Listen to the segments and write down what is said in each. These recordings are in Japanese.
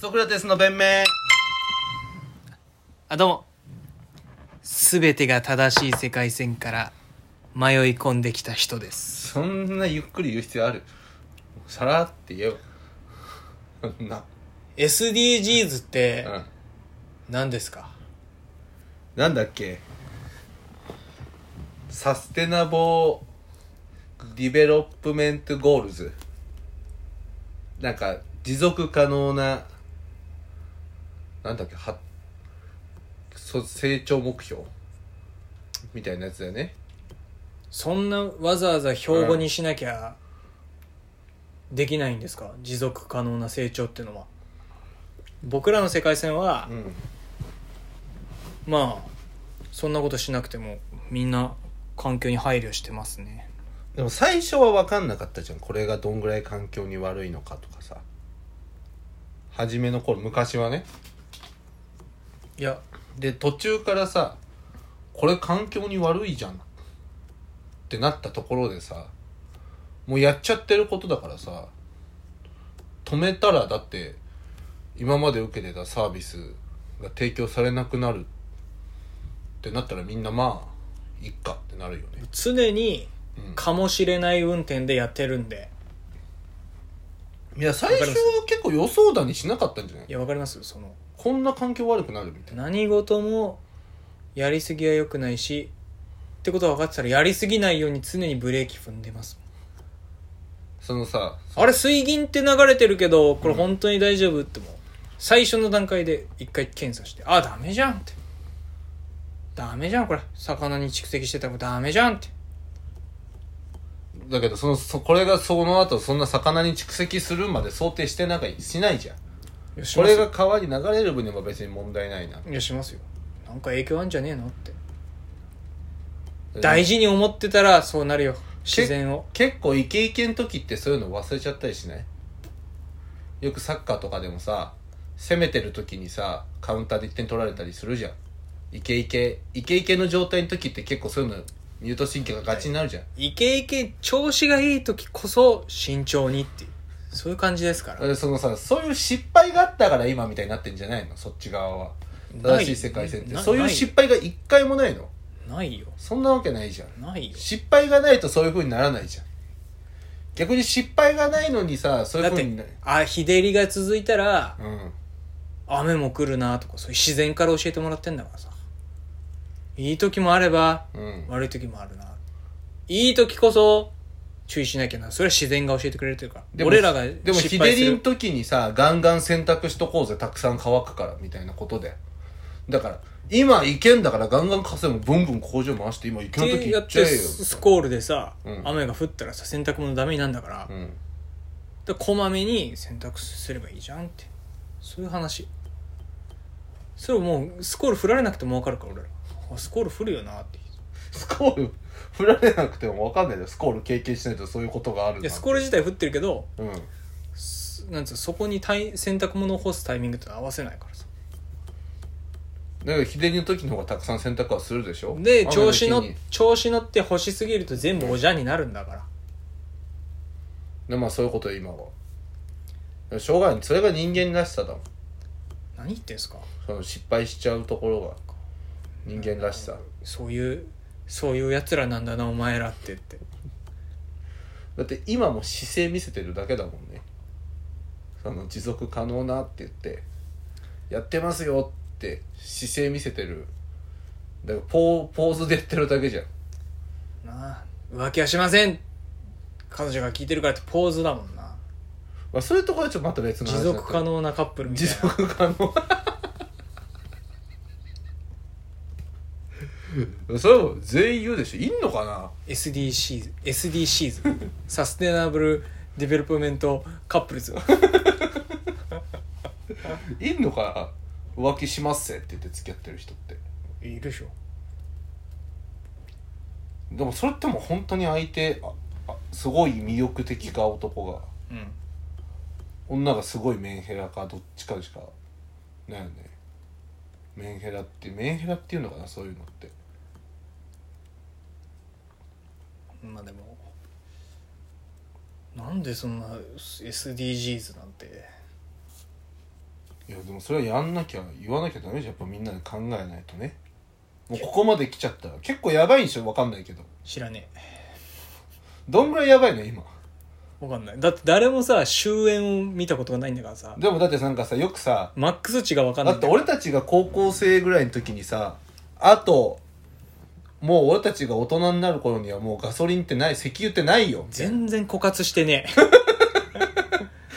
ソクラテスの弁明。あどうも。全てが正しい世界線から迷い込んできた人です。そんなゆっくり言う必要ある？さらって言えよ。そんな。SDGs ってうん。何ですか？なんだっけ？ Sustainable Development Goals。なんか持続可能ななんだっけはそ成長目標？みたいなやつだよね。そんなわざわざ標語にしなきゃできないんですか？持続可能な成長っていうのは。僕らの世界線はうん。まあそんなことしなくてもみんな環境に配慮してますね。でも最初は分かんなかったじゃん。これがどんぐらい環境に悪いのかとかさ。初めの頃昔はねいやで途中からさこれ環境に悪いじゃんってなったところでさもうやっちゃってることだからさ止めたらだって今まで受けてたサービスが提供されなくなるってなったらみんなまあいっかってなるよね。常にうん。かもしれない運転でやってるんで。いや最初は結構予想だにしなかったんじゃない？いやわかります？そのこんな環境悪くなるみたいな。何事もやりすぎは良くないしってことは分かってたらやりすぎないように常にブレーキ踏んでます。そのさあれ水銀って流れてるけどこれ本当に大丈夫ってもう最初の段階で一回検査してあダメじゃんって。ダメじゃんこれ。魚に蓄積してたらダメじゃんって。だけどそのそこれがその後そんな魚に蓄積するまで想定してなんかしないじゃんいやしますよ。これが川に流れる分には別に問題ないな。いやしますよ。なんか影響あんじゃねえのって。大事に思ってたらそうなるよ。自然を。結構イケイケの時ってそういうの忘れちゃったりしない？よくサッカーとかでもさ攻めてる時にさカウンターで1点取られたりするじゃん。イケイケ。イケイケの状態の時って結構そういうのミュート神経がガチになるじゃん、イケイケ調子がいい時こそ慎重にっていうそういう感じですから。でそのさそういう失敗があったから今みたいになってんじゃないの？そっち側は。ない。正しい世界線って。なそういう失敗が一回もないの？ないよ。そんなわけないじゃん。ないよ。失敗がないとそういう風にならないじゃん。逆に失敗がないのにさそういだっう風になてあ日照りが続いたらうん。雨も来るなとかそういう自然から教えてもらってんだからさ。いい時もあればうん。悪い時もあるな。いい時こそ注意しなきゃな。それは自然が教えてくれてるか。らでも俺らがでも日照りの時にさガンガン洗濯しとこうぜたくさん乾くからみたいなことで。だから今行けんだからガンガン稼いもブンブン工場回して今行けの時やっちゃえよ。スコールでさ、うん。雨が降ったらさ洗濯物ダメになんだから,、うん。でこまめに洗濯すればいいじゃんって。そういう話。それをもうスコール振られなくても分かるから俺ら。あスコール降るよなって。スコール？振られなくても分かんないよスコール経験しないとそういうことがあるいやスコール自体降ってるけどうん。すなんつうのそこにタイ洗濯物を干すタイミングって合わせないからさ。だから日照りの時の方がたくさん洗濯はするでしょ？で雨調子の調子乗って干しすぎると全部おじゃんになるんだから。でまあそういうことよ今は。しょうがない。それが人間らしさだもん。何言ってんすか。その失敗しちゃうところが人間らしさ。そういうそういうやつらなんだなお前らってって。だって今も姿勢見せてるだけだもんね。その持続可能なって言って。やってますよって姿勢見せてる。だからポーポーズでやってるだけじゃん。なあ浮気はしません。彼女が聞いてるからってポーズだもんな。まあそういうところはちょっとまた別の持話だ続可能なカップルみたい持な続可能 それは全員言うでしょ。いんのかな？SDCs SDCs Sustainable Development Couples。いんのかな？浮気しませんって言って付き合ってる人って。いるでしょ。でもそれってもう本当に相手ああすごい魅力的か男が。うん。女がすごいメンヘラかどっちかしかないよね。メンヘラってメンヘラっていうのかな？そういうのってまあでもなんでそんな SDGs なんて。いやでもそれはやんなきゃ言わなきゃダメじゃん。やっぱみんなで考えないとね。もうここまで来ちゃったら結構やばいんでしょわかんないけど。知らねどんぐらいやばいの？今。えわかんない。だって誰もさ終焉を見たことがないんだからさ。でもだってなんかさよくさマックス値がわかんなだいんだよ。って俺たちが高校生ぐらいの時にさあともう俺たちが大人になる頃にはもうガソリンってない石油ってないよ全然枯渇してね。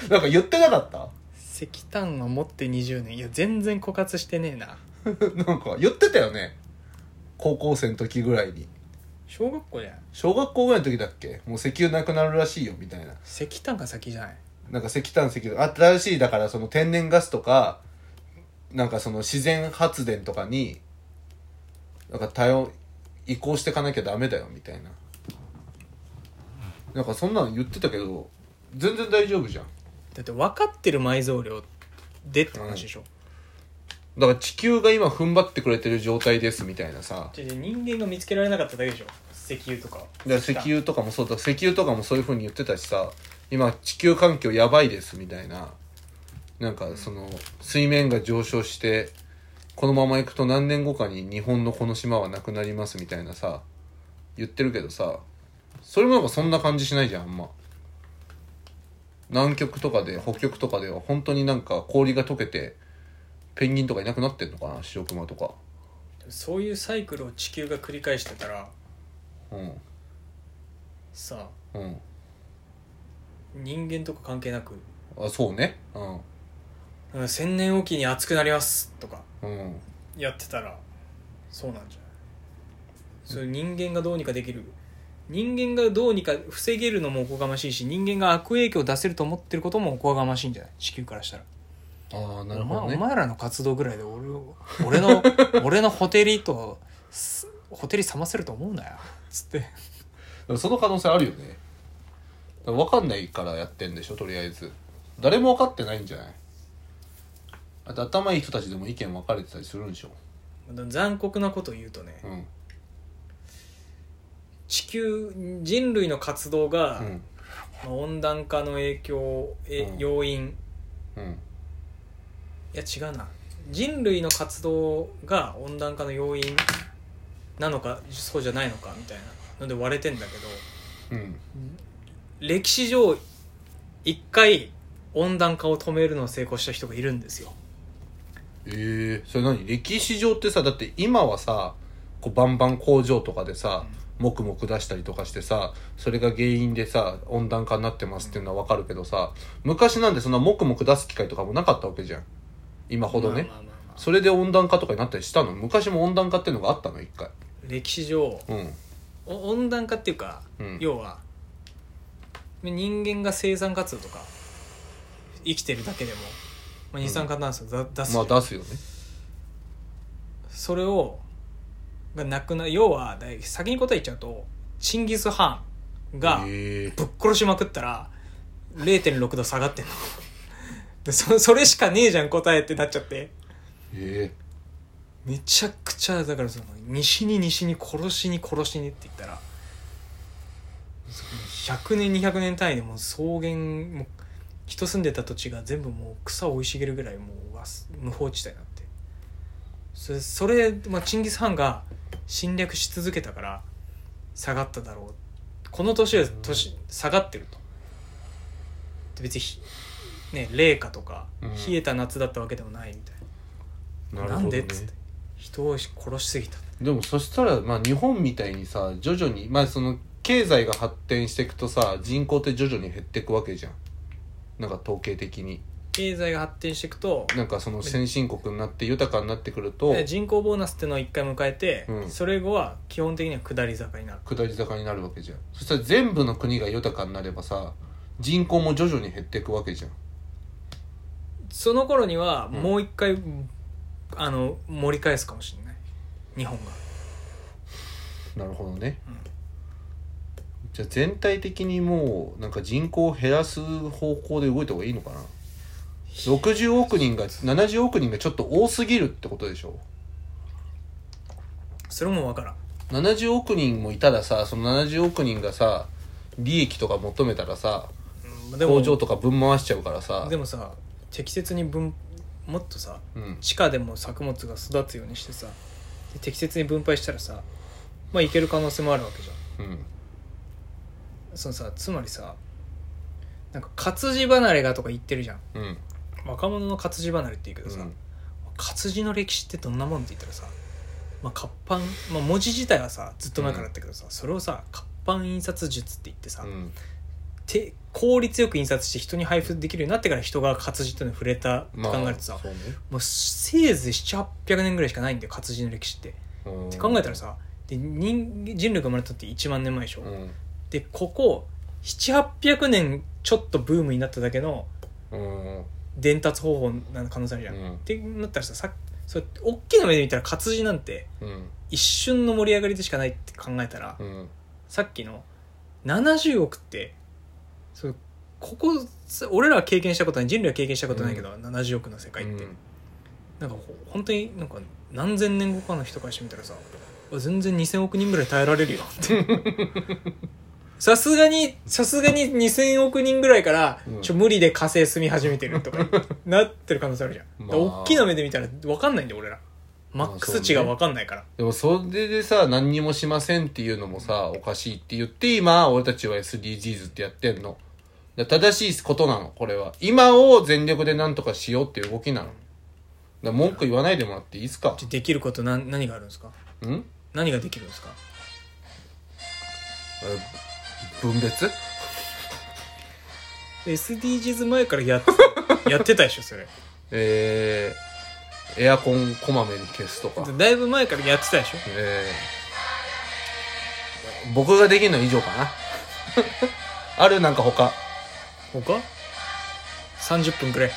え なんか言ってなかった？石炭は持って20年。いや全然枯渇してねえな。なんか言ってたよね。高校生の時ぐらいに。小学校じゃん小学校ぐらいの時だっけ？もう石油なくなるらしいよみたいな。石炭が先じゃない？なんか石炭石油新しいだからその天然ガスとかなんかその自然発電とかになんか対応移行していかなきゃダメだよみたいな。なんかそんなの言ってたけど全然大丈夫じゃん。だって分かってる埋蔵量でって話でしょ、だから地球が今踏ん張ってくれてる状態ですみたいなさ。人間が見つけられなかっただけでしょ。石油とか。石油とかもそうだ。石油とかもそういう風に言ってたしさ。今地球環境やばいですみたいな。なんかその水面が上昇してこのまま行くと何年後かに日本のこの島はなくなりますみたいなさ言ってるけどさそれもなんかそんな感じしないじゃんあんま。南極とかで北極とかでは本当になんか氷が溶けてペンギンとかいなくなってんのかなシロクマとか。そういうサイクルを地球が繰り返してたらうん。さうん。人間とか関係なく。あそうね。うん。うん千年おきに暑くなりますとかうん。やってたらそうなんじゃない？それ人間がどうにかできる？人間がどうにか防げるのもおこがましいし人間が悪影響を出せると思ってることもおこがましいんじゃない？地球からしたら。ああなるお前おほどね。前らの活動ぐらいで俺を俺の 俺のホテリとすホテリ冷ませると思うなよ。つって。でもその可能性あるよね。分かんないからやってんでしょとりあえず。誰も分かってないんじゃない？あと頭いい人たちでも意見分かれてたりするんでしょ？残酷なことを言うとねうん。地球人類の活動が、うん。まあ温暖化の影響えうん。要因。うん。いや違うな。人類の活動が温暖化の要因なのかそうじゃないのかみたいなので割れてんだけどうん。歴史上一回温暖化を止めるのを成功した人がいるんですよええそれ何？歴史上ってさだって今はさこうバンバン工場とかでさ木木出したりとかしてさそれが原因でさ温暖化になってますっていうのは分かるけどさ昔なんてそんな木木出す機会とかもなかったわけじゃん。今ほどね、まあまあまあまあそれで温暖化とかになったりしたの？昔も温暖化っていうのがあったの一回。歴史上うん。お温暖化っていうか、うん。要は人間が生産活動とか生きてるだけでも、まあ、二酸化炭素だ出す。まあ出すよね。それをがなくな要はだい先に答え言っちゃうとチンギス・ハンがえ。ぶっ殺しまくったら0.6度下がってんの。でそそれしかねえじゃん答えってなっちゃって。え。めちゃくちゃだからその西に西に殺しに殺しにって言ったら100年200年単位でもう草原もう人住んでた土地が全部もう草生い茂るぐらいもう無法地帯になって。それそれ、まあ、チンギス・ハンが侵略し続けたから下がっただろう。この年は年下がってると。で別にひね冷夏とかうん。冷えた夏だったわけでもないみたいな、なるほど、ね、なんでっつって。人を殺しすぎた。でもそしたらまあ日本みたいにさ徐々にまあその経済が発展していくとさ人口って徐々に減っていくわけじゃんなんか統計的に。経済が発展していくとなんかその先進国になって豊かになってくるとで人口ボーナスっていうのを一回迎えて、うん。それ後は基本的には下り坂になる。下り坂になるわけじゃん。そしたら全部の国が豊かになればさ人口も徐々に減っていくわけじゃん。その頃にはうん。もう一回、あの盛り返すかもしれない。日本が。なるほどね、うんじゃあ全体的にもうなんか人口を減らす方向で動いた方がいいのかな？60億人が70億人がちょっと多すぎるってことでしょ？それもわからん。70億人もいたらさその70億人がさ利益とか求めたらさうんでも工場とか分回しちゃうからさ。でもさ適切に分もっとさうん。地下でも作物が育つようにしてさで適切に分配したらさまあいける可能性もあるわけじゃん。うんそのさつまりさなんか活字離れがとか言ってるじゃん。うん。若者の活字離れって言うけどさ、うん。活字の歴史ってどんなもんって言ったらさ、まあ、活版、まあ、文字自体はさずっと前からあったけどさ、それをさ活版印刷術って言ってさ、うん。て効率よく印刷して人に配布できるようになってから人が活字っていうのに触れたって考えるとさ、そうね。もうせいぜい700800年ぐらいしかないんだよ活字の歴史って。うん。って考えたらさで人人類が生まれたって1万年前でしょ、うんでここ700800年ちょっとブームになっただけのうん。伝達方法な可能性あるじゃん、うん。ってなったらささそう大きな目で見たら活字なんてうん。一瞬の盛り上がりでしかないって考えたら、うん。さっきの70億ってそうここさ俺らは経験したことない人類は経験したことないけど、70億の世界って、うん。なんかほ本当になんか何千年後かの人からしてみたらさ全然2000億人ぐらい耐えられるよって さすがにさすがに2000億人ぐらいから、うん。ちょ無理で火星住み始めてるとか なってる可能性あるじゃん、まあ。大きな目で見たら分かんないんだよ俺ら。マックス値が分かんないから、でもそれでさ何にもしませんっていうのもさおかしいって言って今俺たちは SDGs ってやってんの。正しいことなのこれは。今を全力で何とかしようっていう動きなの。だから文句言わないでもらっていいですか？できること何何があるんですか？ん？何ができるんですか？え分別？SDGs 前からやっ やってたでしょそれ。えー、エアコンこまめに消すとか。だいぶ前からやってたでしょ。えー、僕ができるのは以上かな。ある？なんか他。他？30分くらい